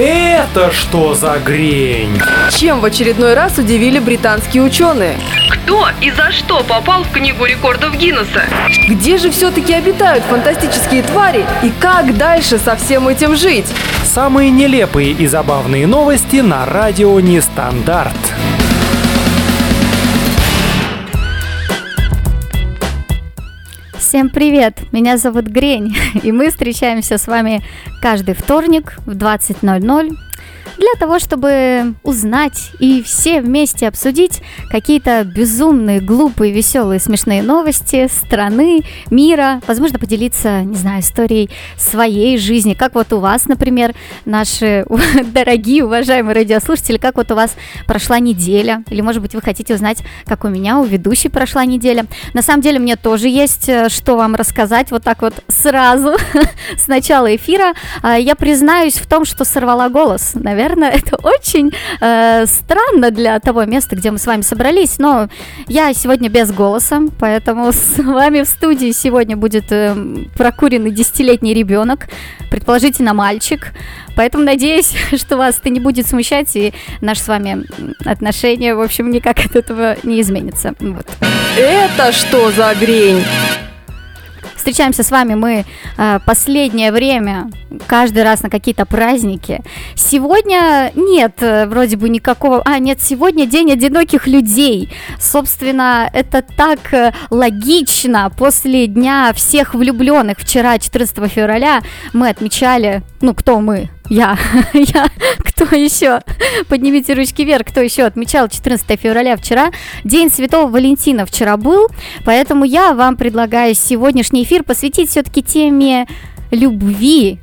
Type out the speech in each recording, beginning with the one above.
Это что за грень? Чем в очередной раз удивили британские ученые? Кто и за что попал в Книгу рекордов Гиннесса? Где же все-таки обитают фантастические твари и как дальше со всем этим жить? Самые нелепые и забавные новости на радио Нестандарт. Всем привет! Меня зовут Грень, и мы встречаемся с вами каждый вторник в 20.00 для того, чтобы узнать и все вместе обсудить какие-то безумные, глупые, веселые, смешные новости страны, мира, возможно, поделиться, не знаю, историей своей жизни, как вот у вас, например, наши дорогие, уважаемые радиослушатели, как вот у вас прошла неделя, или, может быть, вы хотите узнать, как у меня, у ведущей прошла неделя. На самом деле, мне тоже есть э, что вам рассказать, вот так вот сразу, с начала эфира. А, я признаюсь в том, что сорвала голос, наверное, наверное, это очень э, странно для того места, где мы с вами собрались, но я сегодня без голоса, поэтому с вами в студии сегодня будет э, прокуренный десятилетний ребенок, предположительно мальчик, поэтому надеюсь, что вас это не будет смущать, и наши с вами отношения, в общем, никак от этого не изменится. Вот. Это что за грень? Встречаемся с вами мы э, последнее время, каждый раз на какие-то праздники. Сегодня нет э, вроде бы никакого... А, нет, сегодня день одиноких людей. Собственно, это так э, логично. После дня всех влюбленных вчера, 14 февраля, мы отмечали... Ну, кто мы? Я, я, кто еще? Поднимите ручки вверх, кто еще отмечал 14 февраля вчера? День Святого Валентина вчера был, поэтому я вам предлагаю сегодняшний эфир посвятить все-таки теме любви,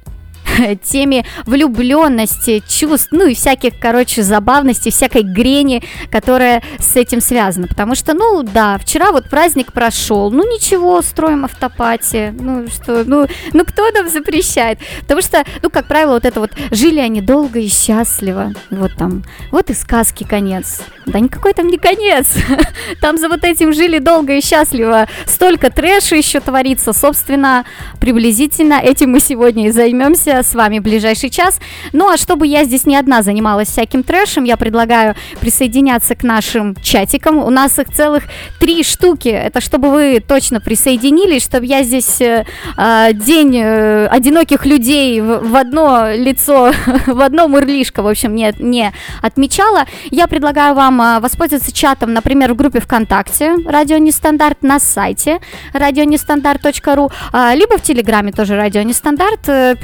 теме влюбленности, чувств, ну и всяких, короче, забавностей, всякой грени, которая с этим связана. Потому что, ну да, вчера вот праздник прошел, ну ничего, строим автопати, ну что, ну, ну кто нам запрещает? Потому что, ну, как правило, вот это вот жили они долго и счастливо, вот там, вот и сказки конец. Да никакой там не конец. Там за вот этим жили долго и счастливо. Столько трэша еще творится. Собственно, приблизительно этим мы сегодня и займемся с вами ближайший час. Ну а чтобы я здесь не одна занималась всяким трэшем, я предлагаю присоединяться к нашим чатикам. У нас их целых три штуки. Это чтобы вы точно присоединились, чтобы я здесь э, э, день э, одиноких людей в, в одно лицо, в одно мурлишко, в общем, не, не отмечала. Я предлагаю вам э, воспользоваться чатом, например, в группе ВКонтакте «Радио Нестандарт» на сайте радионестандарт.ру, э, либо в Телеграме тоже «Радио Нестандарт». Э,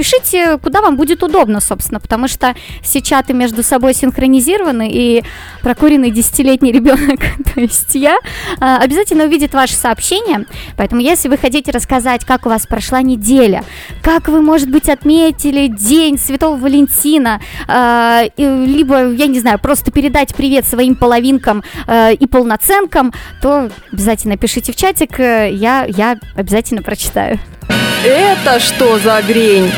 пишите куда вам будет удобно, собственно, потому что все чаты между собой синхронизированы, и прокуренный десятилетний ребенок, то есть я, а, обязательно увидит ваше сообщение. Поэтому, если вы хотите рассказать, как у вас прошла неделя, как вы, может быть, отметили День Святого Валентина, а, либо, я не знаю, просто передать привет своим половинкам и полноценкам, то обязательно пишите в чатик, я, я обязательно прочитаю. Это что за грень?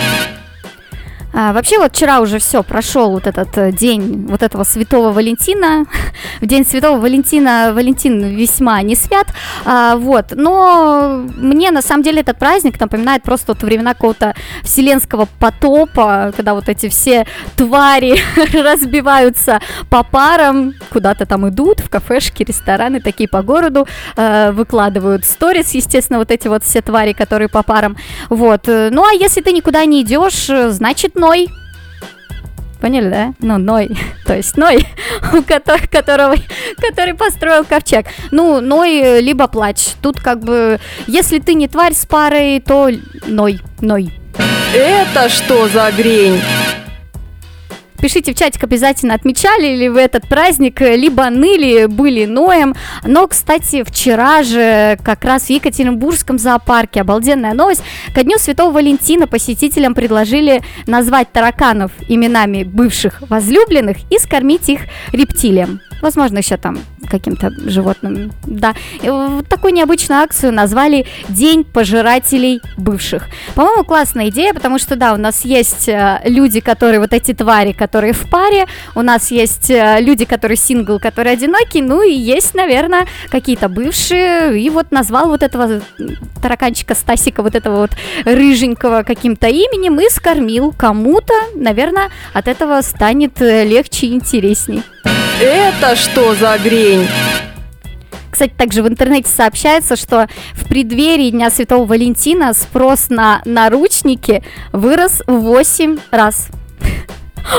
А, вообще вот вчера уже все, прошел вот этот э, день вот этого Святого Валентина. В день Святого Валентина Валентин весьма не свят, а, вот. Но мне на самом деле этот праздник напоминает просто вот времена какого-то вселенского потопа, когда вот эти все твари разбиваются по парам, куда-то там идут, в кафешки, рестораны такие по городу, э, выкладывают сторис, естественно, вот эти вот все твари, которые по парам. Вот. Ну а если ты никуда не идешь, значит Ной. Поняли, да? Ну, Ной. То есть Ной, у которого, который построил ковчег. Ну, Ной, либо плач. Тут как бы, если ты не тварь с парой, то Ной, Ной. Это что за грень? Пишите в чатик обязательно, отмечали ли вы этот праздник, либо ныли, были Ноем. Но, кстати, вчера же как раз в Екатеринбургском зоопарке, обалденная новость, ко Дню Святого Валентина посетителям предложили назвать тараканов именами бывших возлюбленных и скормить их рептилиям. Возможно, еще там каким-то животным. Да, И вот такую необычную акцию назвали День пожирателей бывших. По-моему, классная идея, потому что, да, у нас есть э, люди, которые вот эти твари, которые в паре, у нас есть э, люди, которые сингл, которые одинокий, ну и есть, наверное, какие-то бывшие, и вот назвал вот этого тараканчика Стасика, вот этого вот рыженького каким-то именем и скормил кому-то, наверное, от этого станет э, легче и интересней. Это что за грень? Кстати, также в интернете сообщается, что в преддверии Дня Святого Валентина спрос на наручники вырос в 8 раз.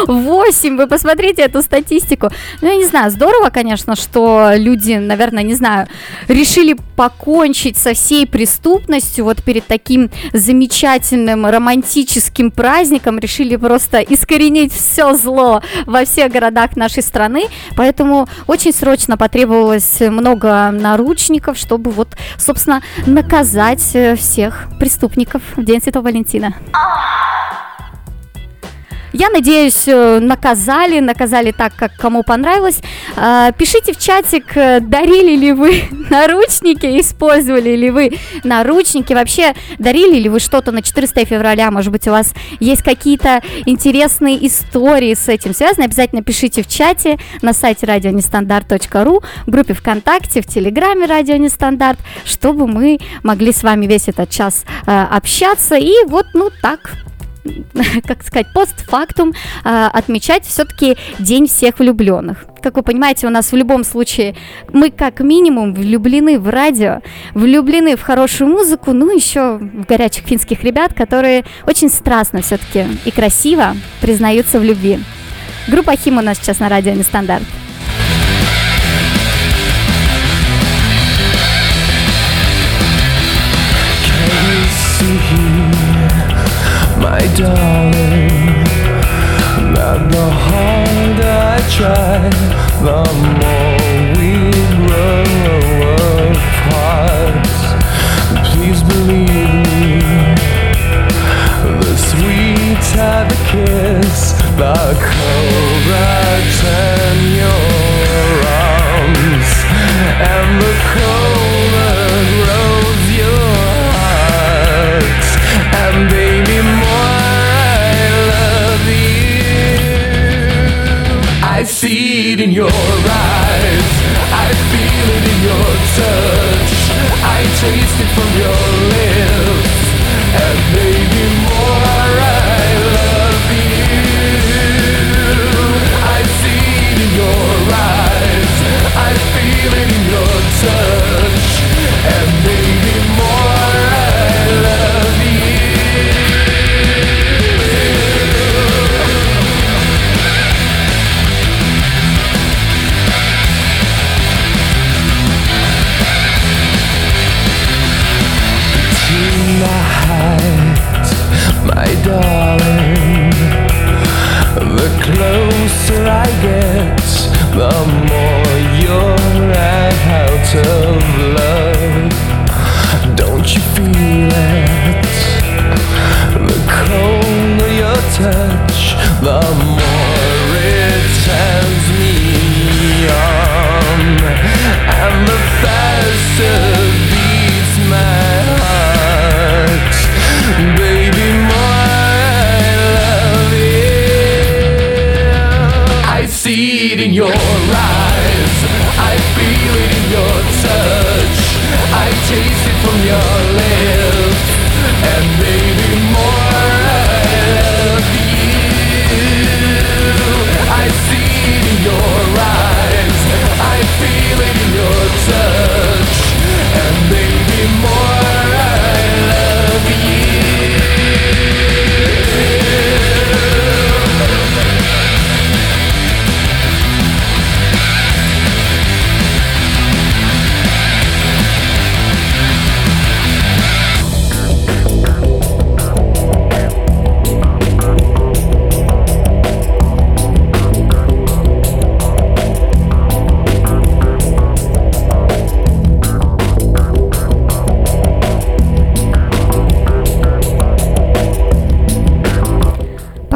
8, вы посмотрите эту статистику. Ну, я не знаю, здорово, конечно, что люди, наверное, не знаю, решили покончить со всей преступностью вот перед таким замечательным романтическим праздником, решили просто искоренить все зло во всех городах нашей страны, поэтому очень срочно потребовалось много наручников, чтобы вот, собственно, наказать э, всех преступников в День Святого Валентина. Я надеюсь, э, наказали, наказали так, как кому понравилось. А, пишите в чатик, э, дарили ли вы наручники, использовали ли вы наручники, вообще дарили ли вы что-то на 14 февраля, может быть, у вас есть какие-то интересные истории с этим связаны, обязательно пишите в чате на сайте радионестандарт.ру, в группе ВКонтакте, в Телеграме Радио Нестандарт, чтобы мы могли с вами весь этот час э, общаться. И вот, ну, так как сказать, постфактум э, отмечать все-таки День всех влюбленных. Как вы понимаете, у нас в любом случае мы как минимум влюблены в радио, влюблены в хорошую музыку, ну еще в горячих финских ребят, которые очень страстно все-таки и красиво признаются в любви. Группа Хим у нас сейчас на радио Нестандарт. Darling. That the harder I try, the more we grow apart. Please believe me, the sweeter the kiss, the colder turn your arms, and the colder grows your heart. And baby, I see it in your eyes. I feel it in your touch. I taste it from your lips.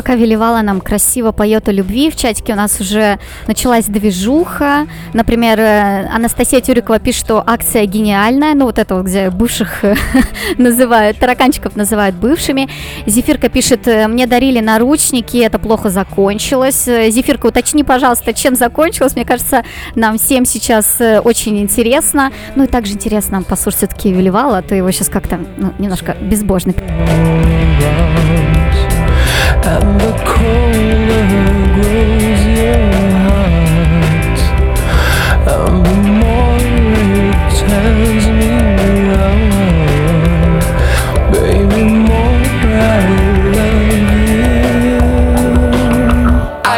Пока Веливала нам красиво поет о любви, в чатике у нас уже началась движуха. Например, э, Анастасия Тюрикова пишет, что акция гениальная. Ну, вот это вот, где бывших э, называют, тараканчиков называют бывшими. Зефирка пишет, «Э, мне дарили наручники, это плохо закончилось. Зефирка, уточни, пожалуйста, чем закончилось. Мне кажется, нам всем сейчас очень интересно. Ну и также интересно нам послушать все-таки Веливала, а то его сейчас как-то ну, немножко безбожно I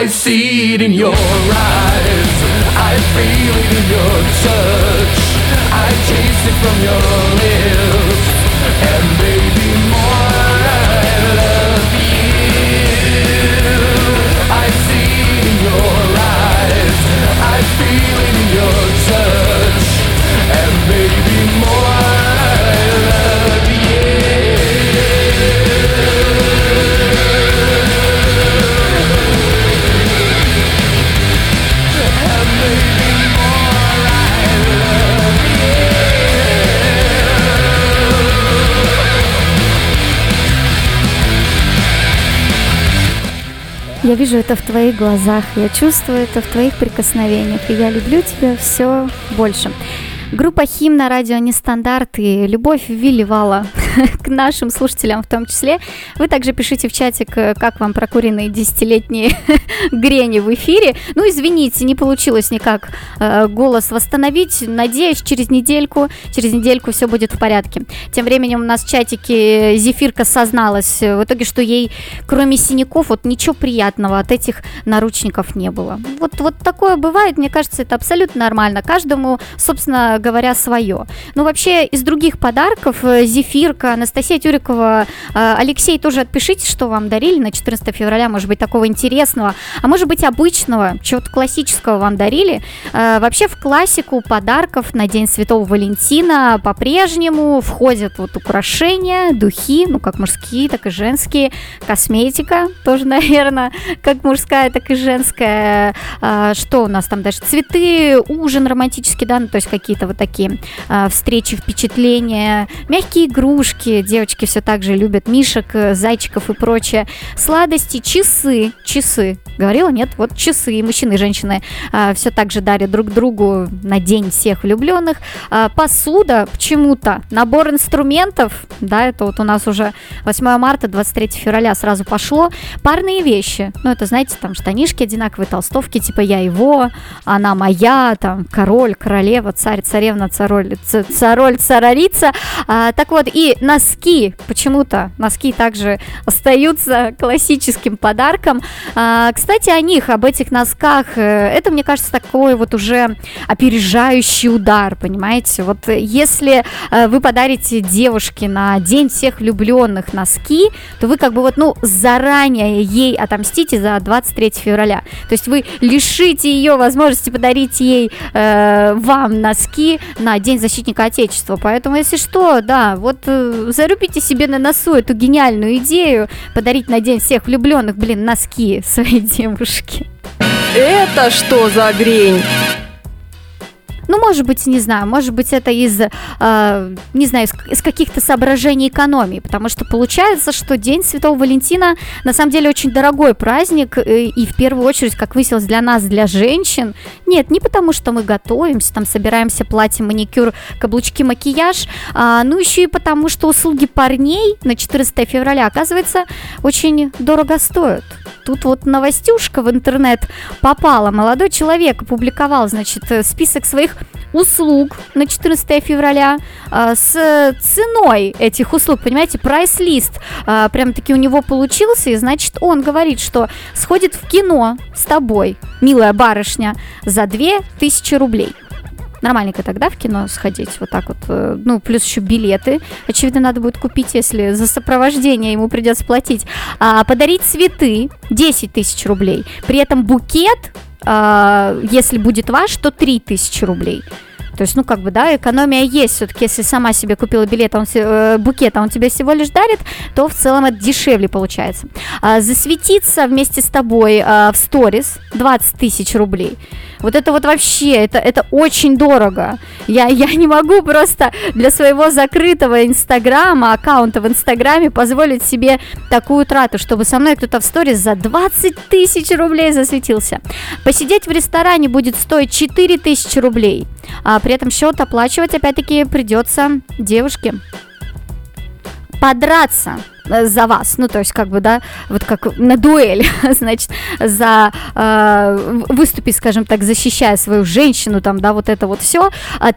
see it in your eyes. I feel it in your touch. I taste it from your lips Я вижу это в твоих глазах, я чувствую это в твоих прикосновениях, и я люблю тебя все больше. Группа Хим на радио Нестандарт и Любовь Вилливала к нашим слушателям в том числе. Вы также пишите в чатик, э, как вам прокуренные десятилетние грени в эфире. Ну, извините, не получилось никак э, голос восстановить. Надеюсь, через недельку, через недельку все будет в порядке. Тем временем у нас в чатике Зефирка созналась э, в итоге, что ей, кроме синяков, вот ничего приятного от этих наручников не было. Вот, вот такое бывает, мне кажется, это абсолютно нормально. Каждому, собственно говоря, свое. Ну, вообще, из других подарков э, Зефирка, Анастасия Тюрикова, э, Алексей, тоже отпишите, что вам дарили на 14 февраля, может быть, такого интересного, а может быть, обычного, чего-то классического вам дарили. Э, Вообще, в классику подарков на День Святого Валентина по-прежнему входят вот украшения, духи, ну, как мужские, так и женские, косметика тоже, наверное, как мужская, так и женская. А, Что у нас там дальше? Цветы, ужин романтический, да, ну, то есть какие-то вот такие а, встречи, впечатления, мягкие игрушки, девочки все так же любят мишек, э, зайчиков и прочее, сладости, часы, часы, говорила, нет, вот часы, мужчины и женщины все так же дарят друг другу на день всех влюбленных, А, посуда, почему-то, набор инструментов, да, это вот у нас уже 8 марта, 23 февраля сразу пошло, парные вещи, ну, это, знаете, там штанишки одинаковые, толстовки, типа я его, она моя, там, король, королева, царь, царевна, цароль, цароль, царарица. А, так вот, и носки, почему-то носки также остаются классическим подарком. А, кстати, о них, об этих носках, э, это, мне кажется, такой вот уже опережающий удар, понимаете? Вот если э, вы подарите девушке на День всех влюбленных носки, то вы как бы вот, ну, заранее ей отомстите за 23 февраля. То есть вы лишите ее возможности подарить ей э, вам носки на День защитника Отечества. Поэтому, если что, да, вот э, зарубите себе на носу эту гениальную идею подарить на День всех влюбленных, блин, носки своей девушке. Это что за грень? Ну, может быть, не знаю, может быть, это из, э, не знаю, из, из каких-то соображений экономии, потому что получается, что День Святого Валентина на самом деле очень дорогой праздник, э, и в первую очередь, как выяснилось, для нас, для женщин. Нет, не потому что мы готовимся, там собираемся, платье, маникюр, каблучки, макияж, а, ну еще и потому, что услуги парней на 14 февраля, оказывается, очень дорого стоят. Тут вот новостюшка в интернет попала. Молодой человек опубликовал, значит, э, список своих услуг на 14 февраля а, с ценой этих услуг, понимаете, прайс-лист а, прям-таки у него получился, и значит он говорит, что сходит в кино с тобой, милая барышня, за 2000 рублей. Нормальненько тогда в кино сходить, вот так вот, э, ну, плюс еще билеты, очевидно, надо будет купить, если за сопровождение ему придется платить, а, подарить цветы, 10 тысяч рублей, при этом букет, а, если будет ваш, то 3 тысячи рублей. То есть, ну, как бы, да, экономия есть. Все-таки, если сама себе купила билет, а он, э, букет, а он тебе всего лишь дарит, то в целом это дешевле получается. А, засветиться вместе с тобой а, в сторис 20 тысяч рублей. Вот это вот вообще, это, это очень дорого. Я, я не могу просто для своего закрытого инстаграма, аккаунта в инстаграме позволить себе такую трату, чтобы со мной кто-то в сторис за 20 тысяч рублей засветился. Посидеть в ресторане будет стоить 4 тысячи рублей, а при этом счет оплачивать опять-таки придется девушке. Подраться за вас, ну то есть как бы, да, вот как на дуэль, значит, за э, выступить, скажем так, защищая свою женщину, там, да, вот это вот все,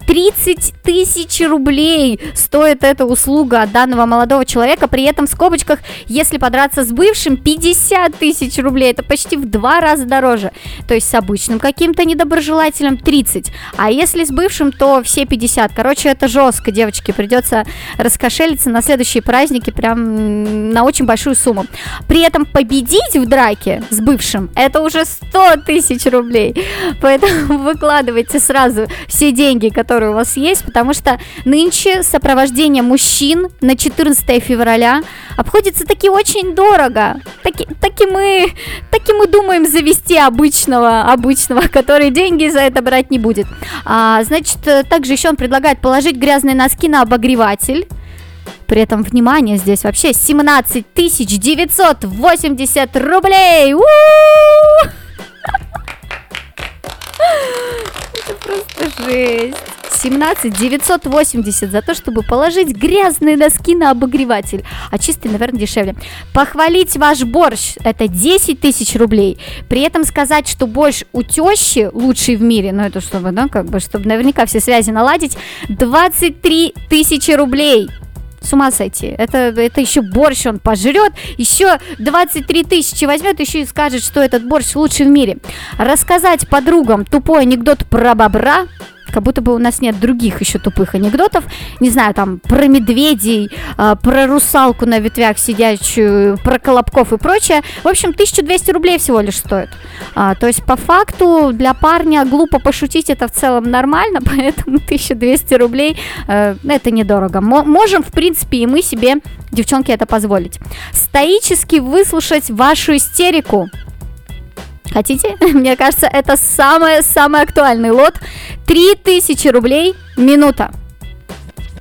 30 тысяч рублей стоит эта услуга от данного молодого человека, при этом в скобочках, если подраться с бывшим, 50 тысяч рублей, это почти в два раза дороже, то есть с обычным каким-то недоброжелателем 30, а если с бывшим, то все 50, короче, это жестко, девочки, придется раскошелиться на следующие праздники. Прям на очень большую сумму. При этом победить в драке с бывшим это уже 100 тысяч рублей. Поэтому выкладывайте сразу все деньги, которые у вас есть, потому что нынче сопровождение мужчин на 14 февраля обходится таки очень дорого. Таки, таки мы, таки мы думаем завести обычного, обычного, который деньги за это брать не будет. А, значит, также еще он предлагает положить грязные носки на обогреватель. При этом, внимание, здесь вообще 17 980 рублей! У-у-у! Это просто жесть. 17 980 за то, чтобы положить грязные носки на обогреватель. А чистый, наверное, дешевле. Похвалить ваш борщ – это 10 тысяч рублей. При этом сказать, что борщ у тещи лучший в мире, ну это чтобы, да, как бы, чтобы наверняка все связи наладить, 23 тысячи рублей с ума сойти. Это, это еще борщ он пожрет, еще 23 тысячи возьмет, еще и скажет, что этот борщ лучший в мире. Рассказать подругам тупой анекдот про бобра, как будто бы у нас нет других еще тупых анекдотов. Не знаю, там, про медведей, э, про русалку на ветвях сидящую, про колобков и прочее. В общем, 1200 рублей всего лишь стоит. А, то есть, по факту, для парня глупо пошутить это в целом нормально, поэтому 1200 рублей э, это недорого. Мо- можем, в принципе, и мы себе, девчонки, это позволить. Стоически выслушать вашу истерику. Хотите? Мне кажется, это самый-самый актуальный лот. 3000 рублей минута.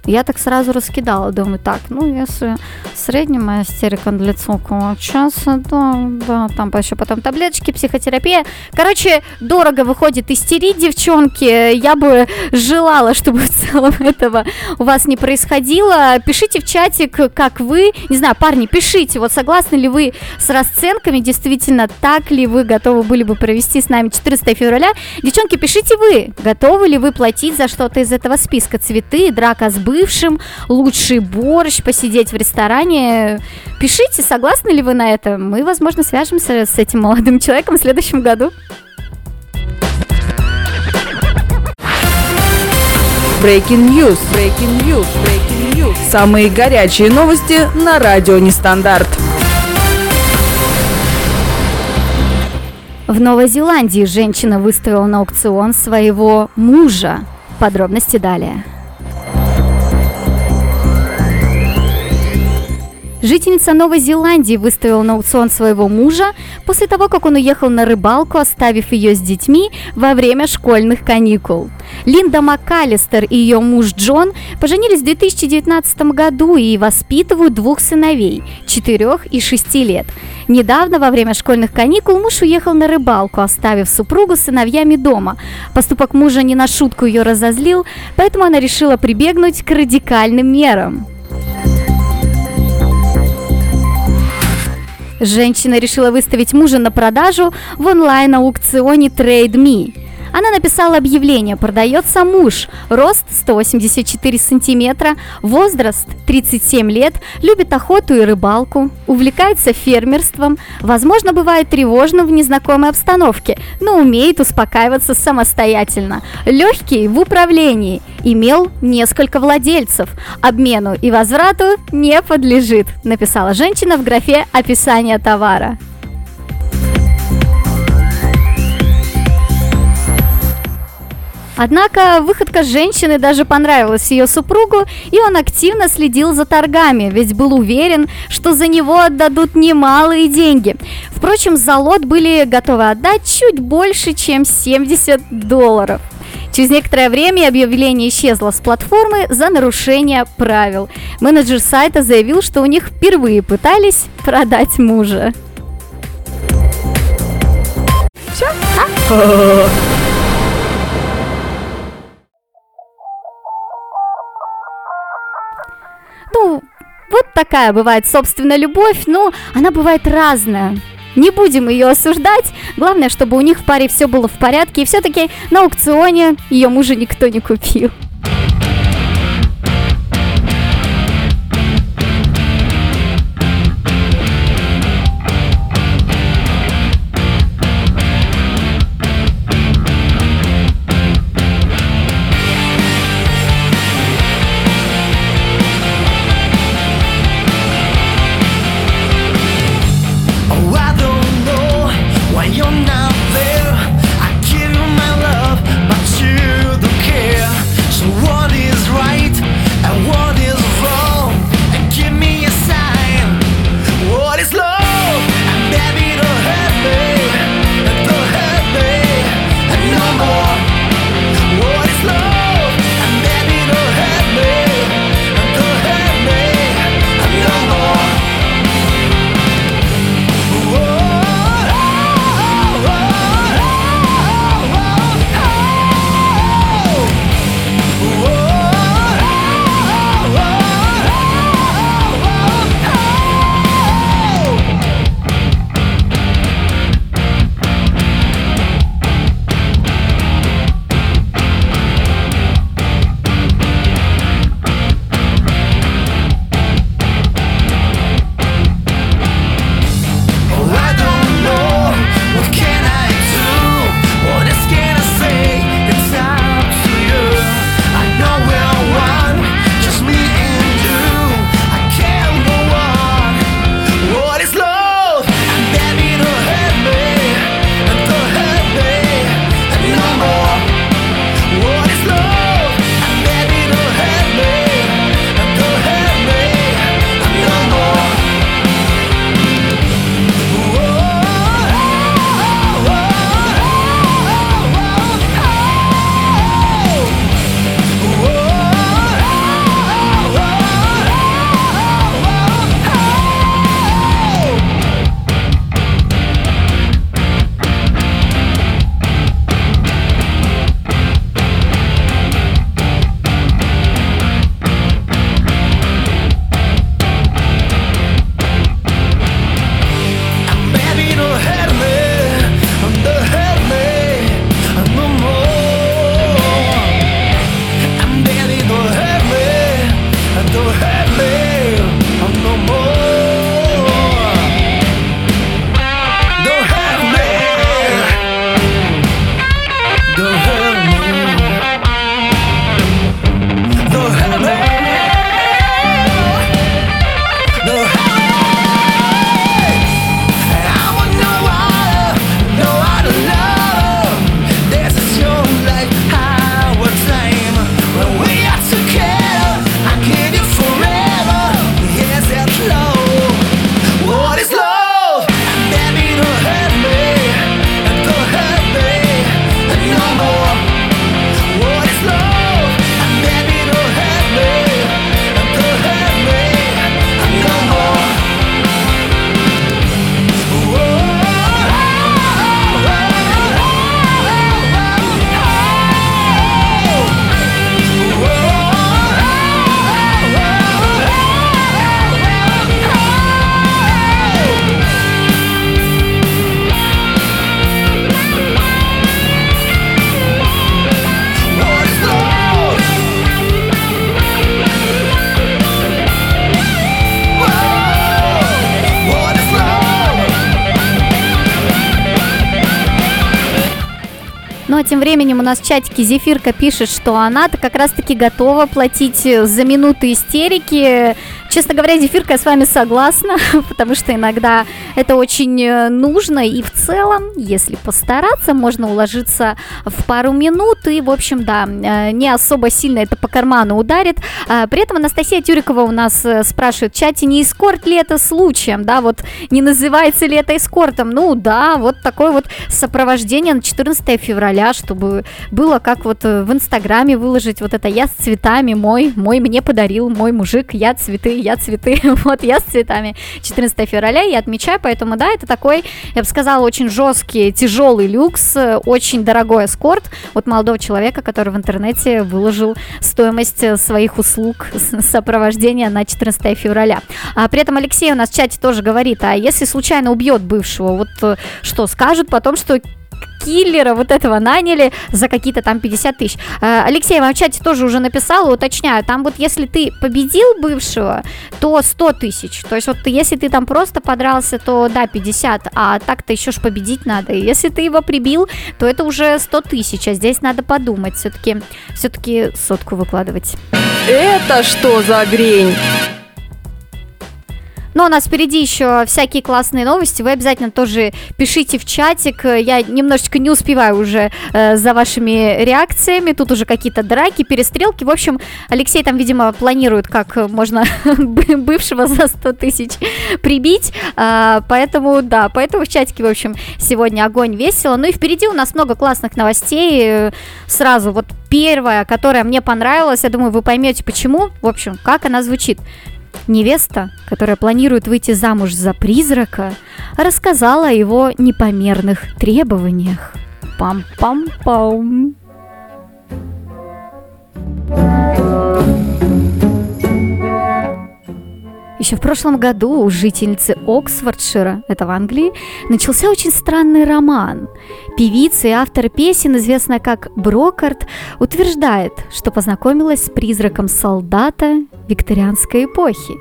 Я так сразу раскидала, думаю, так, ну, если средняя моя истерика длится около часа, да, да, там еще потом таблеточки, психотерапия. Короче, дорого выходит истерить, девчонки. Я бы желала, чтобы в целом этого у вас не происходило. Пишите в чатик, как вы, не знаю, парни, пишите, вот согласны ли вы с расценками, действительно, так ли вы готовы были бы провести с нами 14 февраля. Девчонки, пишите вы, готовы ли вы платить за что-то из этого списка. Цветы, драка с бывшим, лучший борщ, посидеть в ресторане. Пишите, согласны ли вы на это. Мы, возможно, свяжемся с этим молодым человеком в следующем году. Breaking News. Breaking News. Breaking News. Самые горячие новости на радио Нестандарт. В Новой Зеландии женщина выставила на аукцион своего мужа. Подробности далее. Жительница Новой Зеландии выставила на аукцион своего мужа после того, как он уехал на рыбалку, оставив ее с детьми во время школьных каникул. Линда МакКаллистер и ее муж Джон поженились в 2019 году и воспитывают двух сыновей – 4 и 6 лет. Недавно, во время школьных каникул, муж уехал на рыбалку, оставив супругу с сыновьями дома. Поступок мужа не на шутку ее разозлил, поэтому она решила прибегнуть к радикальным мерам. Женщина решила выставить мужа на продажу в онлайн-аукционе TradeMe. Она написала объявление, продается муж, рост 184 сантиметра, возраст 37 лет, любит охоту и рыбалку, увлекается фермерством, возможно, бывает тревожным в незнакомой обстановке, но умеет успокаиваться самостоятельно, легкий в управлении, имел несколько владельцев, обмену и возврату не подлежит, написала женщина в графе описания товара. Однако выходка женщины даже понравилась ее супругу, и он активно следил за торгами, ведь был уверен, что за него отдадут немалые деньги. Впрочем, за лот были готовы отдать чуть больше, чем 70 долларов. Через некоторое время объявление исчезло с платформы за нарушение правил. Менеджер сайта заявил, что у них впервые пытались продать мужа. Ну, вот такая бывает, собственно, любовь, но она бывает разная. Не будем ее осуждать. Главное, чтобы у них в паре все было в порядке. И все-таки на аукционе ее мужа никто не купил. Временем у нас в чатике Зефирка пишет, что она-то как раз-таки готова платить за минуты истерики. Честно говоря, Зефирка, я с вами согласна, потому что иногда это очень э, нужно, и в целом, если постараться, можно уложиться в пару минут, и, в общем, да, э, не особо сильно это по карману ударит. А, При этом Анастасия Тюрикова у нас э, спрашивает в чате, не эскорт ли это случаем, да, вот не называется ли это эскортом? Ну да, вот такое вот сопровождение на 14 февраля, чтобы было как вот в Инстаграме выложить вот это «я с цветами, мой, мой мне подарил, мой мужик, я цветы, я цветы», вот я с цветами 14 февраля я отмечаю, поэтому да, это такой, я бы сказала, очень жесткий, тяжелый люкс, очень дорогой эскорт от молодого человека, который в интернете выложил стоимость э, своих услуг сопровождения на 14 февраля. А при этом Алексей у нас в чате тоже говорит, а если случайно убьет бывшего, вот э, что, скажут потом, что киллера вот этого наняли за какие-то там 50 тысяч. Э, Алексей вам в чате тоже уже написал, уточняю, там вот если ты победил бывшего, то 100 тысяч. То есть вот если ты там просто подрался, то да, 50, а так-то еще ж победить надо. Если ты его прибил, то это уже 100 тысяч, а здесь надо подумать, все-таки все-таки сотку выкладывать. Это что за грень? Но у нас впереди еще всякие классные новости. Вы обязательно тоже пишите в чатик. Я немножечко не успеваю уже э, за вашими реакциями. Тут уже какие-то драки, перестрелки. В общем, Алексей там, видимо, планирует, как можно бы- бывшего за 100 тысяч прибить. А, поэтому, да, поэтому в чатике, в общем, сегодня огонь весело. Ну и впереди у нас много классных новостей. Сразу вот первая, которая мне понравилась, я думаю, вы поймете почему. В общем, как она звучит. Невеста, которая планирует выйти замуж за призрака, рассказала о его непомерных требованиях. Пам-пам-пам. Еще в прошлом году у жительницы Оксфордшира, это в Англии, начался очень странный роман. Певица и автор песен, известная как Брокарт, утверждает, что познакомилась с призраком солдата викторианской эпохи.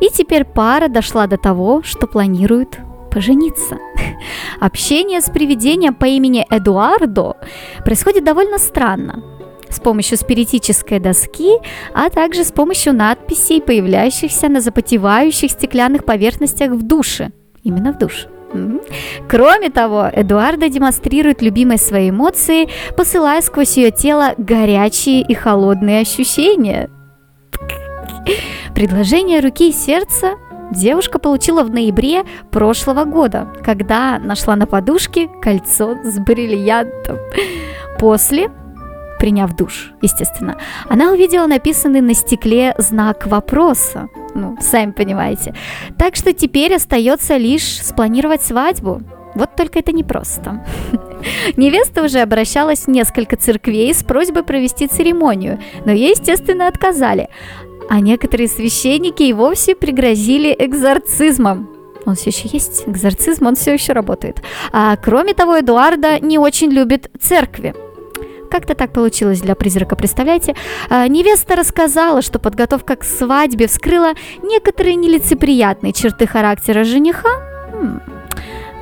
И теперь пара дошла до того, что планирует пожениться. Общение с привидением по имени Эдуардо происходит довольно странно с помощью спиритической доски, а также с помощью надписей, появляющихся на запотевающих стеклянных поверхностях в душе. Именно в душе. Кроме того, Эдуарда демонстрирует любимой свои эмоции, посылая сквозь ее тело горячие и холодные ощущения. Предложение руки и сердца девушка получила в ноябре прошлого года, когда нашла на подушке кольцо с бриллиантом. После приняв душ, естественно, она увидела написанный на стекле знак вопроса. Ну, сами понимаете. Так что теперь остается лишь спланировать свадьбу. Вот только это непросто. Невеста уже обращалась в несколько церквей с просьбой провести церемонию, но ей, естественно, отказали. А некоторые священники и вовсе пригрозили экзорцизмом. Он все еще есть, экзорцизм, он все еще работает. А кроме того, Эдуарда не очень любит церкви. Как-то так получилось для призрака, представляете? А, невеста рассказала, что подготовка к свадьбе вскрыла некоторые нелицеприятные черты характера жениха.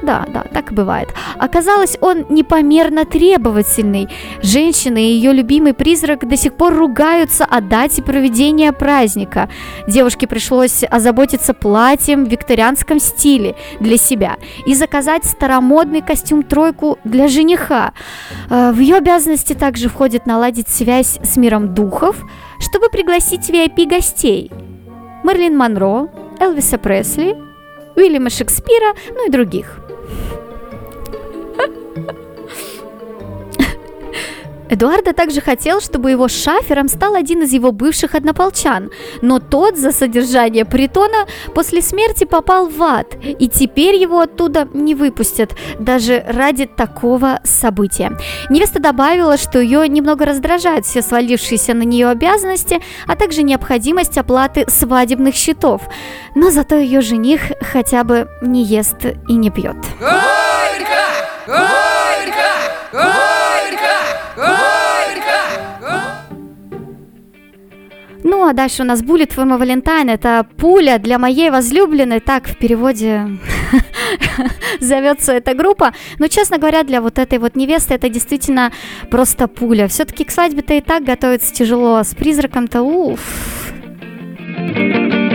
Да, да, так бывает. Оказалось, он непомерно требовательный. Женщина и ее любимый призрак до сих пор ругаются о дате проведения праздника. Девушке пришлось озаботиться платьем в викторианском стиле для себя и заказать старомодный костюм-тройку для жениха. Э, В ее обязанности также входит наладить связь с миром духов, чтобы пригласить VIP-гостей. Мерлин Монро, Элвиса Пресли, Уильяма Шекспира, ну и других. Эдуарда также хотел, чтобы его шафером стал один из его бывших однополчан, но тот за содержание притона после смерти попал в ад, и теперь его оттуда не выпустят, даже ради такого события. Невеста добавила, что ее немного раздражают все свалившиеся на нее обязанности, а также необходимость оплаты свадебных счетов, но зато ее жених хотя бы не ест и не пьет. Ну а дальше у нас «Буллет for my Valentine» — это «Пуля для моей возлюбленной», так в переводе зовется эта группа. Ну, Но, честно говоря, для вот этой вот невесты это действительно просто пуля. Все-таки к свадьбе-то и так готовится тяжело, а с призраком-то уф. thank you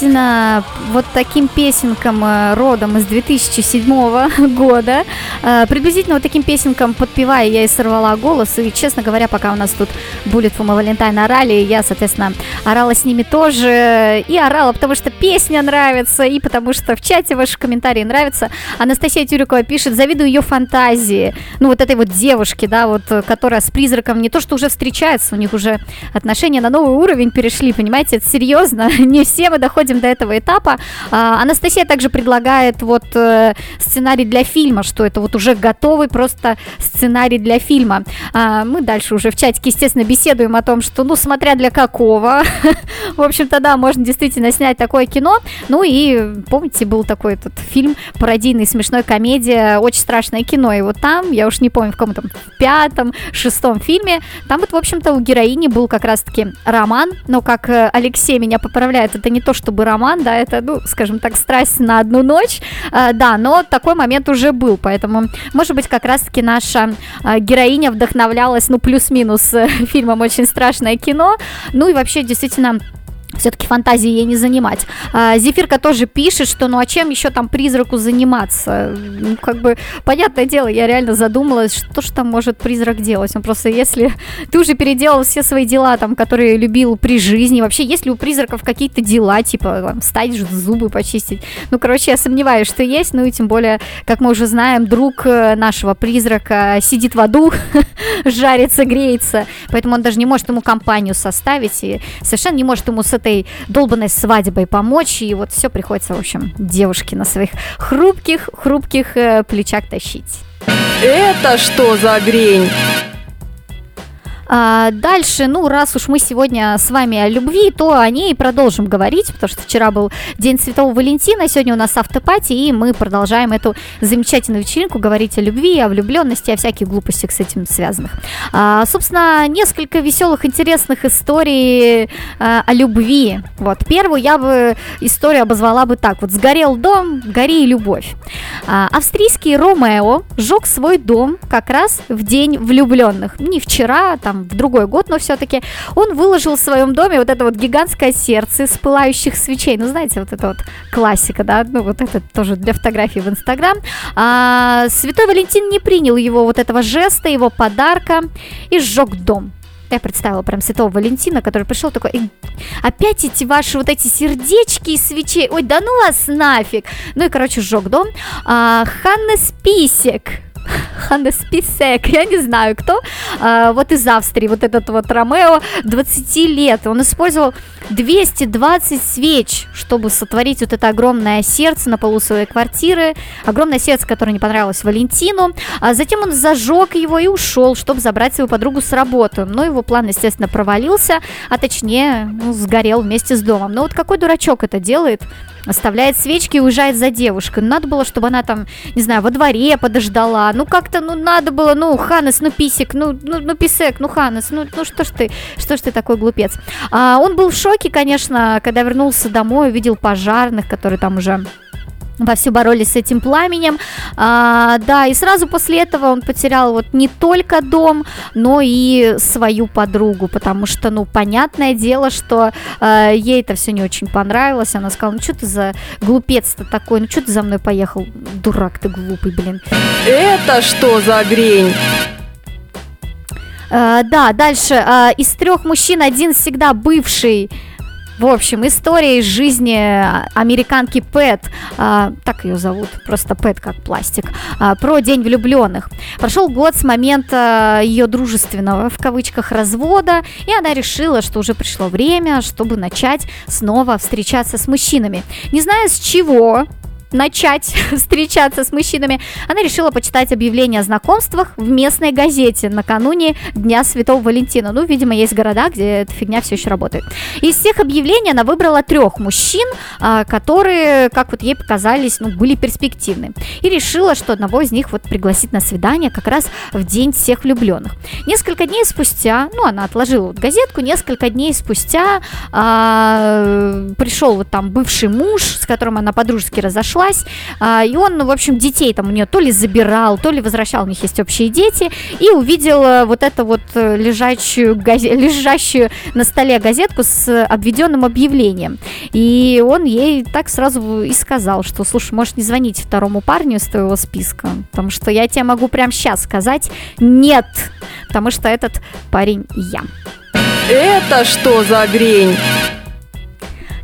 приблизительно вот таким песенкам э, родом из 2007 года. Э, Приблизительно вот таким песенкам подпевая я и сорвала голос. И, честно говоря, пока у нас тут Bullet for my Valentine орали, я, соответственно, орала с ними тоже. И орала, потому что песня нравится, и потому что в чате ваши комментарии нравятся. Анастасия Тюрикова пишет, завидую ее фантазии. Ну, вот этой вот девушки, да, вот, которая с призраком не то, что уже встречается, у них уже отношения на новый уровень перешли, понимаете, это серьезно. Не все мы доходим до этого этапа. А, Анастасия также предлагает вот э, сценарий для фильма, что это вот уже готовый просто сценарий для фильма. А, мы дальше уже в чатике, естественно, беседуем о том, что, ну, смотря для какого. В общем-то, да, можно действительно снять такое кино. Ну и, помните, был такой этот фильм пародийный, смешной комедия «Очень страшное кино». И вот там, я уж не помню, в каком там, пятом, шестом фильме, там вот, в общем-то, у героини был как раз-таки роман, но как э, Алексей меня поправляет, это не то чтобы роман, да, это, ну, скажем так, страсть на одну ночь, Э, да, но такой момент уже был, поэтому, может быть, как раз-таки наша э, героиня вдохновлялась, ну, плюс-минус э, фильмом «Очень страшное кино», ну и вообще, действительно, все-таки фантазии ей не занимать. А, Зефирка тоже пишет, что ну а чем еще там призраку заниматься? Ну, как бы, понятное дело, я реально задумалась, что же там может призрак делать? Ну, просто если ты уже переделал все свои дела, там, которые любил при жизни, вообще, есть ли у призраков какие-то дела, типа, там, встать, зубы почистить? Ну, короче, я сомневаюсь, что есть, ну и тем более, как мы уже знаем, друг э, нашего призрака сидит в аду, жарится, греется, поэтому он даже не может ему компанию составить и совершенно не может ему с этой долбанной свадьбой помочь, и вот все приходится, в общем, девушке на своих хрупких, хрупких э, плечах тащить. Это что за грень? А, дальше, ну, раз уж мы сегодня с вами о любви, то о ней продолжим говорить, потому что вчера был День Святого Валентина, сегодня у нас автопати, и мы продолжаем эту замечательную вечеринку говорить о любви, о влюбленности, о всяких глупостях с этим связанных. А, собственно, несколько веселых, интересных историй а, о любви. Вот, первую я бы историю обозвала бы так, вот «Сгорел дом, гори и любовь». А, австрийский Ромео сжег свой дом как раз в день влюбленных. Не вчера, там, в другой год, но все-таки он выложил в своем доме вот это вот гигантское сердце из пылающих свечей. Ну, знаете, вот это вот классика, да, ну, вот это тоже для фотографий в Инстаграм. А, Святой Валентин не принял его вот этого жеста, его подарка и сжег дом. Я представила прям Святого Валентина, который пришел такой, «Эй, опять эти ваши вот эти сердечки из свечей, ой, да ну вас нафиг. Ну и, короче, сжег дом. А, Ханнес Писек, Ханнес Писек, я не знаю кто, а, вот из Австрии, вот этот вот Ромео, 20 лет, он использовал 220 свеч, чтобы сотворить вот это огромное сердце на полу своей квартиры, огромное сердце, которое не понравилось Валентину, а затем он зажег его и ушел, чтобы забрать свою подругу с работы, но его план, естественно, провалился, а точнее, ну, сгорел вместе с домом. Но вот какой дурачок это делает? Оставляет свечки и уезжает за девушкой. Ну, надо было, чтобы она там, не знаю, во дворе подождала. Ну, как-то, ну, надо было, ну, Ханес, ну, писик, ну, ну, ну, писек, ну, Ханес, ну, ну, что ж ты, что ж ты такой глупец. А, он был в шоке, конечно, когда вернулся домой, увидел пожарных, которые там уже вовсю боролись с этим пламенем. А, да, и сразу после этого он потерял вот не только дом, но и свою подругу, потому что, ну, понятное дело, что а, ей это все не очень понравилось. Она сказала, ну, что ты за глупец-то такой, ну, что ты за мной поехал? Дурак ты глупый, блин. Это что за грень? А, да, дальше. А, из трех мужчин один всегда бывший в общем, история из жизни американки Пэт, а, так ее зовут, просто Пэт как пластик, а, про День влюбленных. Прошел год с момента ее дружественного, в кавычках, развода, и она решила, что уже пришло время, чтобы начать снова встречаться с мужчинами. Не знаю с чего, начать встречаться с мужчинами, она решила почитать объявление о знакомствах в местной газете накануне Дня Святого Валентина. Ну, видимо, есть города, где эта фигня все еще работает. Из всех объявлений она выбрала трех мужчин, а, которые, как вот ей показались, ну, были перспективны. И решила, что одного из них вот пригласит на свидание как раз в день всех влюбленных. Несколько дней спустя, ну, она отложила вот газетку, несколько дней спустя а, пришел вот там бывший муж, с которым она подружески разошлась, сошлась, а, и он, в общем, детей там у нее то ли забирал, то ли возвращал, у них есть общие дети, и увидел э, вот эту вот э, лежащую, газе- лежащую на столе газетку с обведенным объявлением. И он ей так сразу и сказал, что, слушай, можешь не звонить второму парню из твоего списка, потому что я тебе могу прямо сейчас сказать нет, потому что этот парень я. Это что за грень?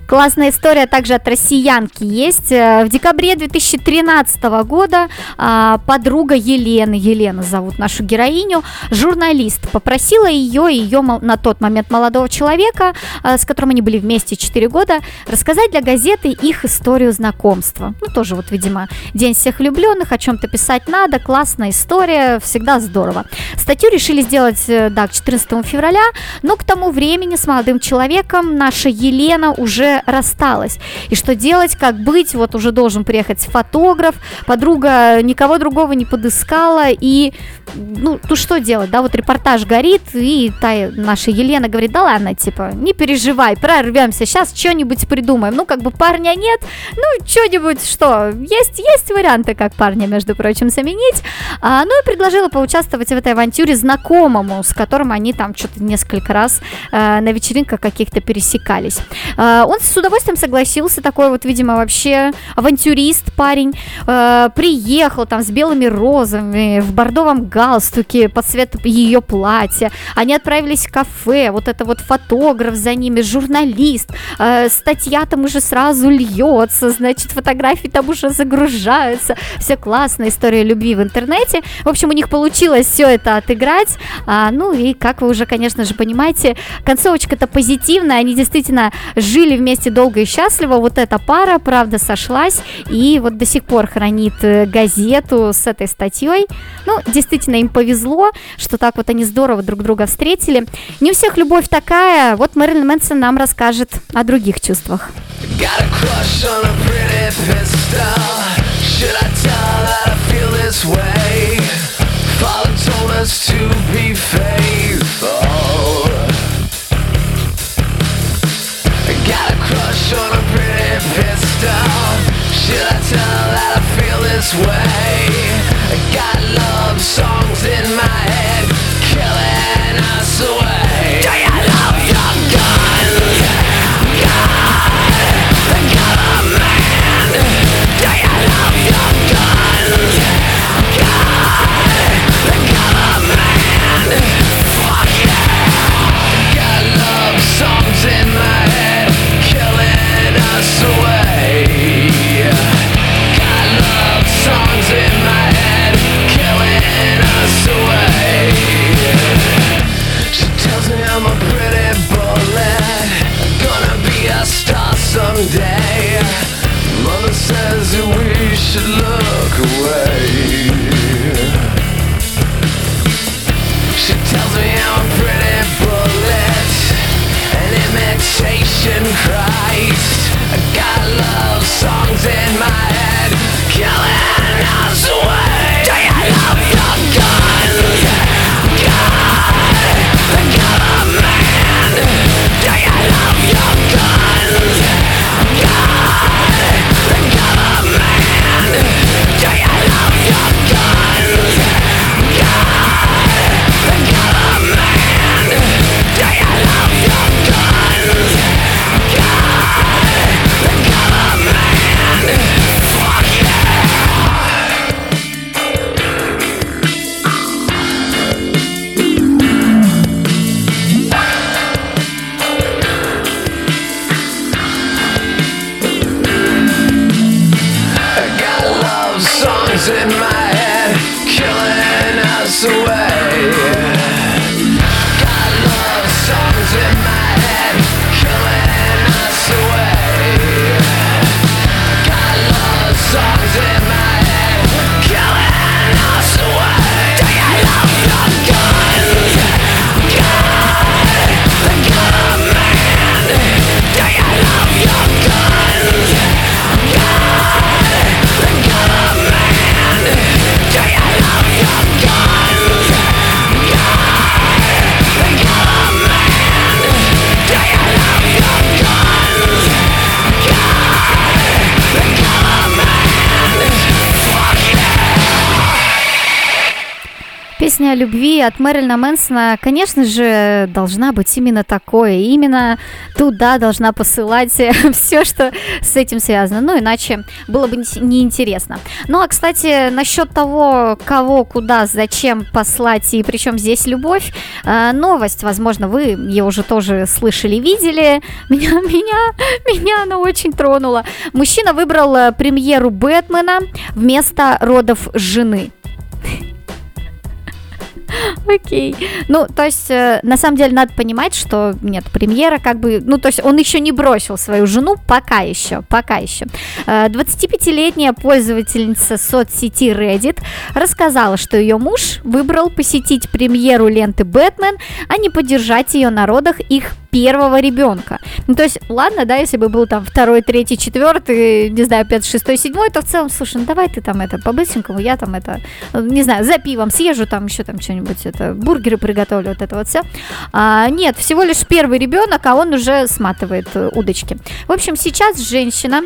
Классная история также от россиянки есть. Э, В декабре 2013 года а, подруга Елены, Елена зовут нашу героиню, журналист, попросила ее и ее на тот момент молодого человека, а, с которым они были вместе 4 года, рассказать для газеты их историю знакомства. Ну, тоже вот, видимо, День всех влюбленных, о чем-то писать надо, классная история, всегда здорово. Статью решили сделать, э, да, к 14 февраля, но к тому времени с молодым человеком наша Елена уже рассталась. И что делать, как быть, вот уже должен приехать фотограф, подруга никого другого не подыскала, и, ну, ну что делать, да, вот репортаж горит, и та наша Елена говорит, да ладно, типа, не переживай, прорвемся, сейчас что-нибудь придумаем, ну, как бы парня нет, ну, что-нибудь, что, есть, есть варианты, как парня, между прочим, заменить, а, ну, и предложила поучаствовать в этой авантюре знакомому, с которым они там что-то несколько раз э, на вечеринках каких-то пересекались. Э, он с удовольствием согласился, такой вот, видимо, вообще авантюрист парень, э, приехал там с белыми розами, в бордовом галстуке под цвет ее платья, они отправились в кафе, вот это вот фотограф за ними, журналист, э, статья там уже сразу льется, значит, фотографии там уже загружаются, все классно, история любви в интернете, в общем, у них получилось все это отыграть, а, ну и, как вы уже, конечно же, понимаете, концовочка-то позитивная, они действительно жили вместе долго и счастливо, вот эта пара, правда, сошлась, и вот до сих пор хранит э, газету с этой статьей, ну, действительно, им повезло, что так вот они здорово друг друга встретили, не у всех любовь такая, вот Мэрилин Мэнсон нам расскажет о других чувствах. Father told us to be faithful. Got a crush on a pretty pistol. Should I tell her that I feel this way? I Got love songs in my head, killing us away. should песня о любви от Мэрилина Мэнсона, конечно же, должна быть именно такое. Именно туда должна посылать все, что с этим связано. Ну, иначе было бы не- неинтересно. Ну, а, кстати, насчет того, кого, куда, зачем послать и причем здесь любовь, э, новость, возможно, вы ее уже тоже слышали, видели. Меня, меня, меня она очень тронула. Мужчина выбрал э, премьеру Бэтмена вместо родов жены. Окей. Ну, то есть, э, на самом деле, надо понимать, что нет, премьера как бы, ну, то есть, он еще не бросил свою жену, пока еще, пока еще. Э, 25-летняя пользовательница соцсети Reddit рассказала, что ее муж выбрал посетить премьеру ленты «Бэтмен», а не поддержать ее на родах их первого ребенка. Ну, то есть, ладно, да, если бы был там второй, третий, четвертый, не знаю, пятый, шестой, седьмой, то в целом, слушай, ну давай ты там это по-быстренькому, я там это, э, не знаю, за пивом съезжу, там еще там что-нибудь, это, бургеры приготовлю, вот это вот все. А, нет, всего лишь первый ребенок, а он уже сматывает э, удочки. В общем, сейчас женщина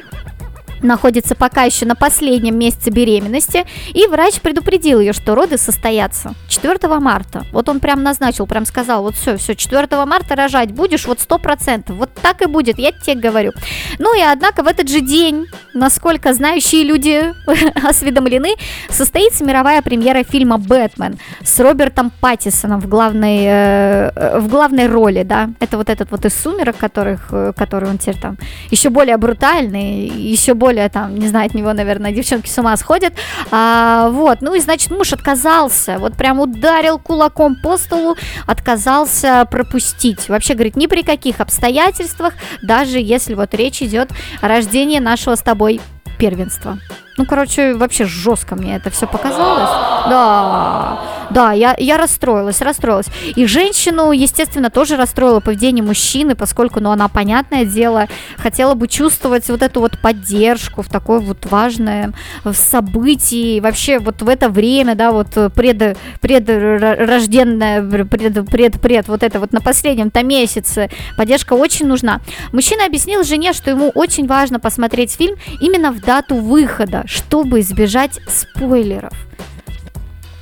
находится пока еще на последнем месяце беременности, и врач предупредил ее, что роды состоятся 4 марта. Вот он прям назначил, прям сказал, вот все, все, 4 марта рожать будешь, вот 100%, вот так и будет, я тебе говорю. Ну и однако в этот же день, насколько знающие люди осведомлены, состоится мировая премьера фильма «Бэтмен» с Робертом Паттисоном в главной, э, в главной роли, да, это вот этот вот из «Сумерок», которых, э, который он теперь там еще более брутальный, еще более там, не знаю, от него, наверное, девчонки с ума сходят, а, вот, ну и значит муж отказался, вот прям ударил кулаком по столу, отказался пропустить, вообще говорит, ни при каких обстоятельствах, даже если вот речь идет о рождении нашего с тобой первенства. Ну, короче, вообще жестко мне это все показалось. Да, да, я, я расстроилась, расстроилась. И женщину, естественно, тоже расстроило поведение мужчины, поскольку, ну, она, понятное дело, хотела бы чувствовать вот эту вот поддержку в такое вот важное событии, вообще вот в это время, да, вот пред, предрожденное, пред, пред, пред, вот это вот на последнем-то месяце поддержка очень нужна. Мужчина объяснил жене, что ему очень важно посмотреть фильм именно в дату выхода, чтобы избежать спойлеров.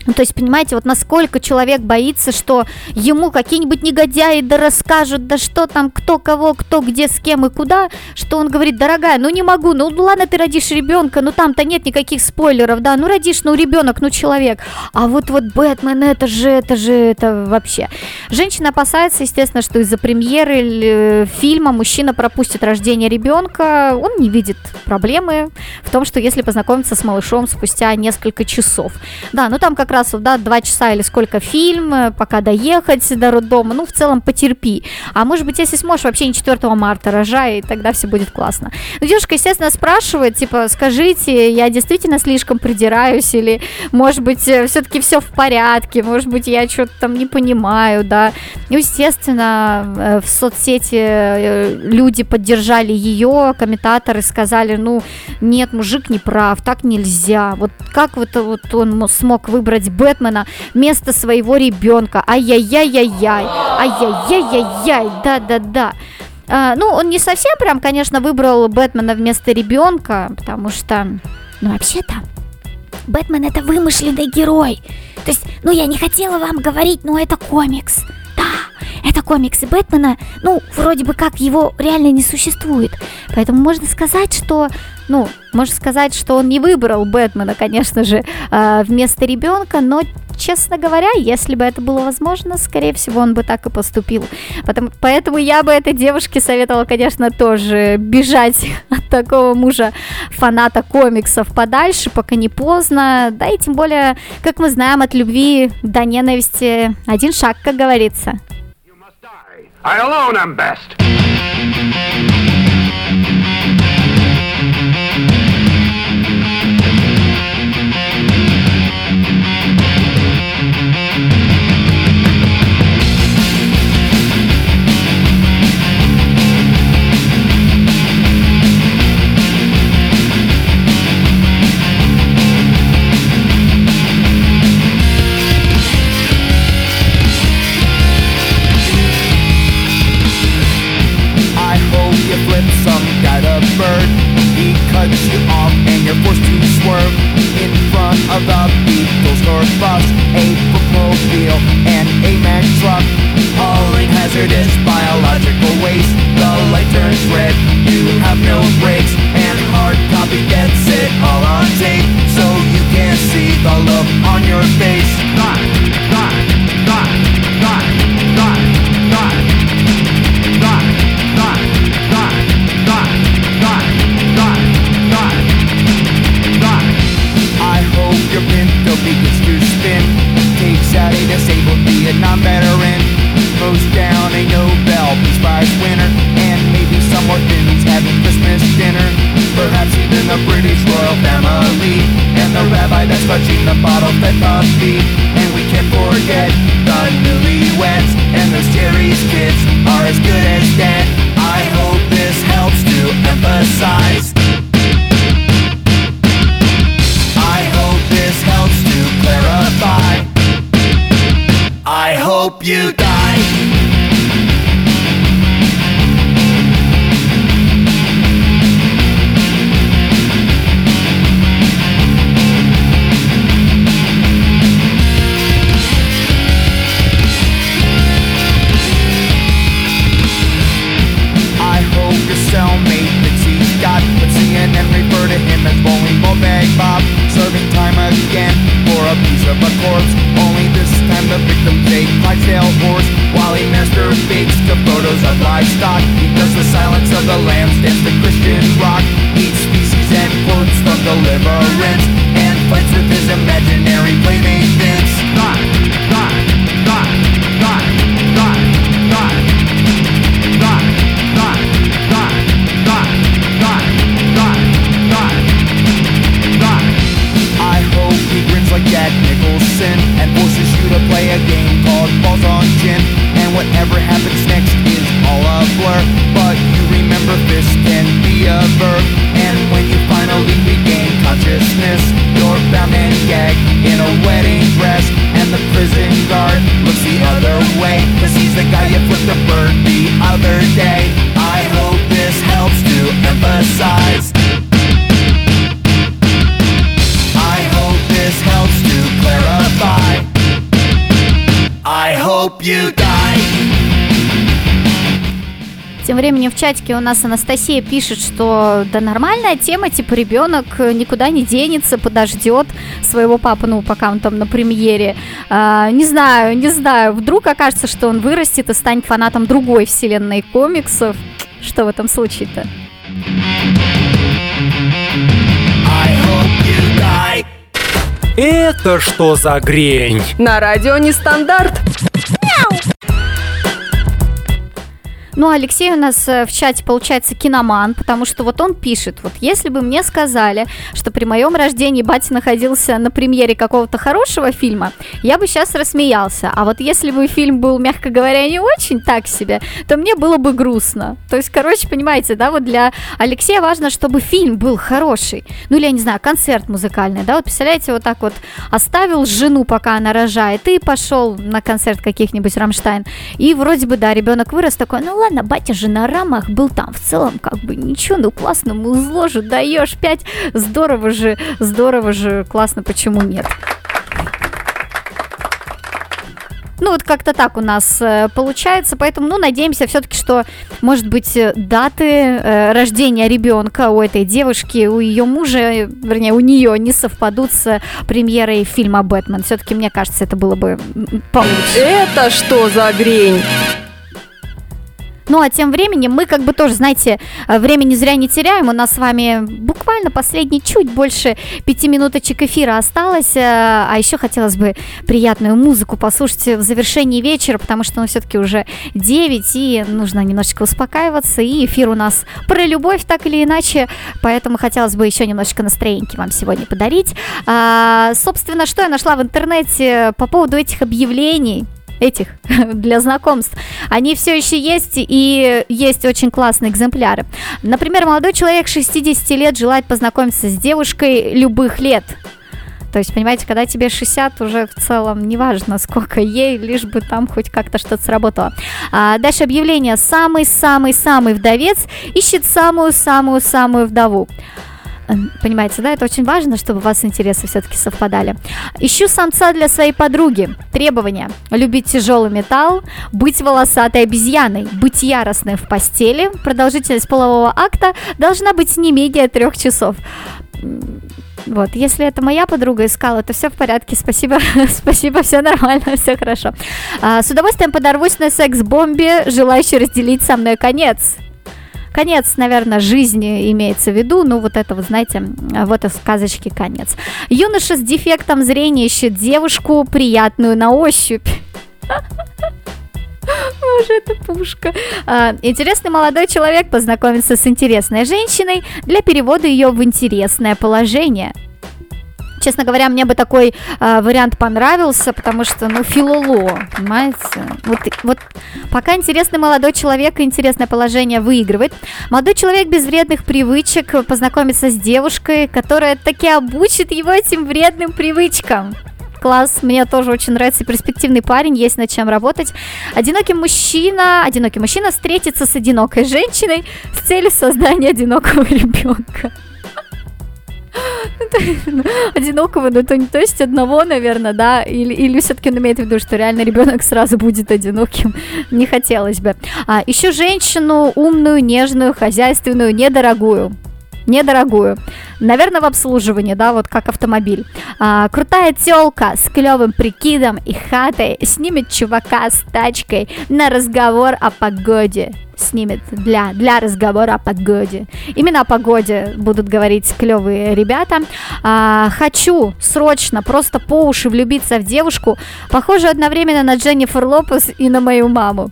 Ну, то есть, понимаете, вот насколько человек боится, что ему какие-нибудь негодяи да расскажут, да что там, кто кого, кто где, с кем и куда, что он говорит, дорогая, ну не могу, ну ладно, ты родишь ребенка, ну там-то нет никаких спойлеров, да, ну родишь, ну ребенок, ну человек, а вот вот Бэтмен, это же, это же, это вообще. Женщина опасается, естественно, что из-за премьеры э, фильма мужчина пропустит рождение ребенка, он не видит проблемы в том, что если познакомиться с малышом спустя несколько часов. Да, ну там как раз, да, два часа или сколько фильм, э, пока доехать до роддома, ну, в целом потерпи. А может быть, если сможешь, вообще не 4 марта рожай, и тогда все будет классно. Ну, девушка, естественно, спрашивает, типа, скажите, я действительно слишком придираюсь, или, может быть, все-таки все в порядке, может быть, я что-то там не понимаю, да. Ну, естественно, э, в соцсети э, люди поддержали ее, комментаторы сказали, ну, нет, мужик не прав, так нельзя. Вот как вот, вот он мо- смог выбрать Бэтмена вместо своего ребенка? Ай-яй-яй-яй-яй, ай-яй-яй-яй-яй, да-да-да. А, ну, он не совсем прям, конечно, выбрал Бэтмена вместо ребенка, потому что, ну, вообще-то, Бэтмен это вымышленный герой. То есть, ну, я не хотела вам говорить, но это комикс. Да, это комиксы Бэтмена, ну, вроде бы как его реально не существует. Поэтому можно сказать, что, ну, можно сказать, что он не выбрал Бэтмена, конечно же, э, вместо ребенка, но, честно говоря, если бы это было возможно, скорее всего, он бы так и поступил. Потому, поэтому я бы этой девушке советовала, конечно, тоже бежать от такого мужа фаната комиксов подальше, пока не поздно. Да и тем более, как мы знаем, от любви до ненависти один шаг, как говорится. I alone am best. Of a corpse Only this time the victim's a Clydesdale horse While he masturbates to photos of livestock. He does the silence of the lambs Dance the Christian rock. Eats species and quotes from deliverance чатике у нас Анастасия пишет, что да нормальная тема, типа ребенок никуда не денется, подождет своего папу, ну пока он там на премьере. А, не знаю, не знаю, вдруг окажется, что он вырастет и станет фанатом другой вселенной комиксов. Что в этом случае-то? Это что за грень? На радио Нестандарт. Ну, Алексей у нас э, в чате получается киноман, потому что вот он пишет, вот если бы мне сказали, что при моем рождении батя находился на премьере какого-то хорошего фильма, я бы сейчас рассмеялся. А вот если бы фильм был, мягко говоря, не очень так себе, то мне было бы грустно. То есть, короче, понимаете, да, вот для Алексея важно, чтобы фильм был хороший. Ну, или, я не знаю, концерт музыкальный, да, вот представляете, вот так вот оставил жену, пока она рожает, и пошел на концерт каких-нибудь Рамштайн. И вроде бы, да, ребенок вырос такой, ну ладно, батя же на рамах был там в целом, как бы ничего, ну классно, музло же даешь 5, здорово же, здорово же, классно, почему нет? Ну, вот как-то так у нас э, получается, поэтому, ну, надеемся все-таки, что, может быть, э, даты э, рождения ребенка у этой девушки, у ее мужа, вернее, у нее не совпадут с премьерой фильма «Бэтмен». Все-таки, мне кажется, это было бы получше. Это что за грень? Ну, а тем временем мы как бы тоже, знаете, э, времени зря не теряем. У нас с вами буквально последний чуть больше пяти минуточек эфира осталось. э, А еще хотелось бы приятную музыку послушать в завершении вечера, потому что ну, все-таки уже 9, и нужно немножечко успокаиваться. И эфир у нас про любовь, так или иначе. Поэтому хотелось бы еще немножечко настроенки вам сегодня подарить. А, собственно, что я нашла в интернете по поводу этих объявлений этих для знакомств, они все еще есть и есть очень классные экземпляры. Например, молодой человек 60 лет желает познакомиться с девушкой любых лет. То есть, понимаете, когда тебе 60, уже в целом неважно, сколько ей, лишь бы там хоть как-то что-то сработало. А дальше объявление. Самый-самый-самый вдовец ищет самую-самую-самую вдову. М, Понимаете, да, это очень важно, чтобы у вас интересы все-таки совпадали. Ищу самца для своей подруги. Требования. Любить тяжелый металл, быть волосатой обезьяной, быть яростной в постели. Продолжительность полового акта должна быть не менее трех часов. Вот, если это моя подруга искала, то все в порядке, спасибо, спасибо, все нормально, все хорошо. А, с удовольствием подорвусь на секс-бомбе, желающий разделить со мной конец. Конец, наверное, жизни имеется в виду, ну вот это, вы знаете, в сказочке конец. Юноша с дефектом зрения ищет девушку, приятную на ощупь. Боже, это пушка. А, Интересный молодой человек познакомится с интересной женщиной для перевода ее в интересное положение. Честно говоря, мне бы такой а, вариант понравился, потому что, ну, филоло, понимаете? Вот, вот пока интересный молодой человек интересное положение выигрывает, молодой человек без вредных привычек познакомится с девушкой, которая таки обучит его этим вредным привычкам. Класс, мне тоже очень нравится перспективный парень, есть над чем работать. Одинокий мужчина, одинокий мужчина встретится с одинокой женщиной с целью создания одинокого ребенка. Одинокого, ну то не то есть одного, наверное, да, или, или все-таки он имеет в виду, что реально ребенок сразу будет одиноким, не хотелось бы. А, ищу женщину умную, нежную, хозяйственную, недорогую. Недорогую. Наверное, в обслуживании, да, вот как автомобиль. А, крутая телка с клевым прикидом и хатой снимет чувака с тачкой на разговор о погоде. Снимет для, для разговора о погоде. Именно о погоде будут говорить клевые ребята. А, хочу срочно просто по уши влюбиться в девушку, похожую одновременно на Дженнифер Лопес и на мою маму.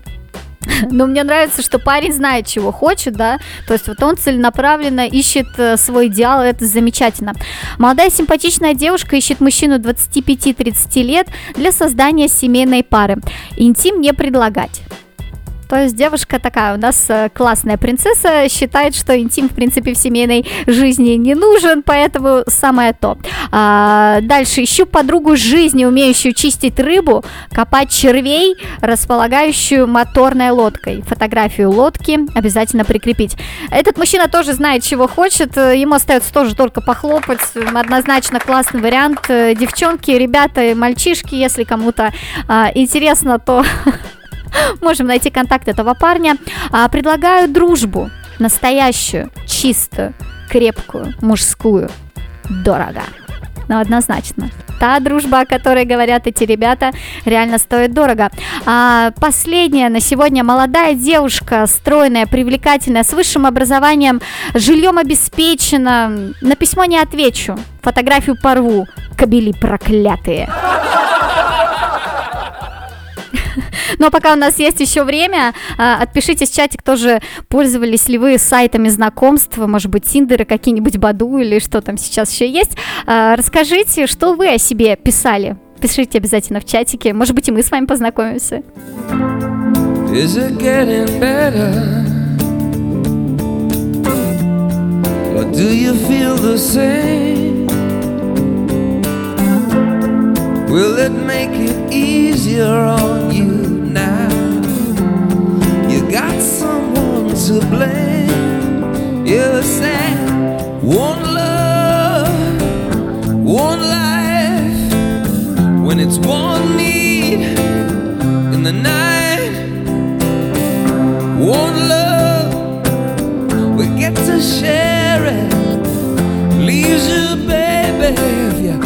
Но мне нравится, что парень знает, чего хочет, да, то есть вот он целенаправленно ищет э, свой идеал, это замечательно. Молодая симпатичная девушка ищет мужчину 25-30 лет для создания семейной пары. Интим не предлагать. То есть девушка такая у нас э, классная принцесса, считает, что интим, в принципе, в семейной жизни не нужен, поэтому самое то. А, дальше, ищу подругу жизни, умеющую чистить рыбу, копать червей, располагающую моторной лодкой. Фотографию лодки обязательно прикрепить. Этот мужчина тоже знает, чего хочет, ему остается тоже только похлопать. Однозначно классный вариант. Девчонки, ребята, мальчишки, если кому-то а, интересно, то можем найти контакт этого парня. А, предлагаю дружбу. Настоящую, чистую, крепкую, мужскую. Дорого. Ну, однозначно. Та дружба, о которой говорят эти ребята, реально стоит дорого. А, последняя на сегодня молодая девушка, стройная, привлекательная, с высшим образованием, жильем обеспечена. На письмо не отвечу. Фотографию порву. Кабели проклятые. Но пока у нас есть еще время, а, отпишитесь в чатик, тоже пользовались ли вы сайтами знакомств, может быть, Тиндеры, какие-нибудь Баду или что там сейчас еще есть. А, Расскажите, что вы о себе писали. Пишите обязательно в чатике. Может быть, и мы с вами познакомимся. Is it getting better? Or do you feel the same? Will it make it easier on you now? You got someone to blame. You said one love, one life. When it's one need in the night, one love, we get to share it. Leaves you, baby, if you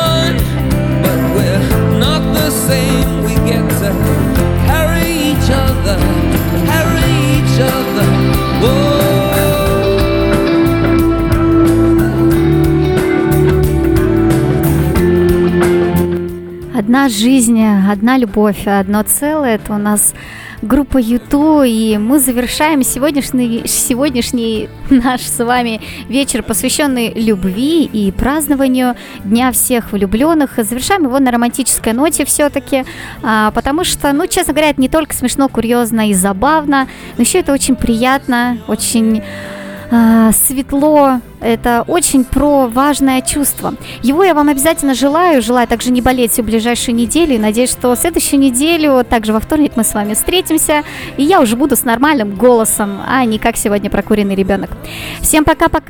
одна жизнь, одна любовь, одно целое. Это у нас группа Юту, и мы завершаем сегодняшний, сегодняшний наш с вами вечер, посвященный любви и празднованию Дня всех влюбленных. Завершаем его на романтической ноте все-таки, а, потому что, ну, честно говоря, это не только смешно, курьезно и забавно, но еще это очень приятно, очень светло, это очень про важное чувство. Его я вам обязательно желаю, желаю также не болеть всю ближайшую неделю, надеюсь, что следующую неделю, также во вторник мы с вами встретимся, и я уже буду с нормальным голосом, а не как сегодня прокуренный ребенок. Всем пока-пока!